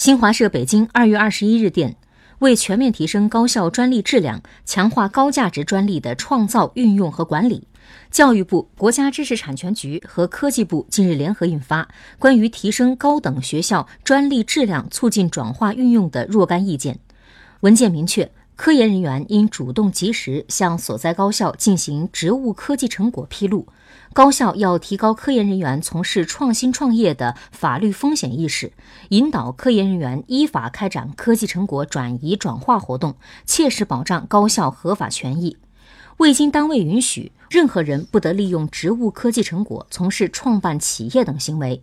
新华社北京二月二十一日电，为全面提升高校专利质量，强化高价值专利的创造、运用和管理，教育部、国家知识产权局和科技部近日联合印发《关于提升高等学校专利质量促进转化运用的若干意见》。文件明确。科研人员应主动及时向所在高校进行职务科技成果披露，高校要提高科研人员从事创新创业的法律风险意识，引导科研人员依法开展科技成果转移转化活动，切实保障高校合法权益。未经单位允许，任何人不得利用职务科技成果从事创办企业等行为。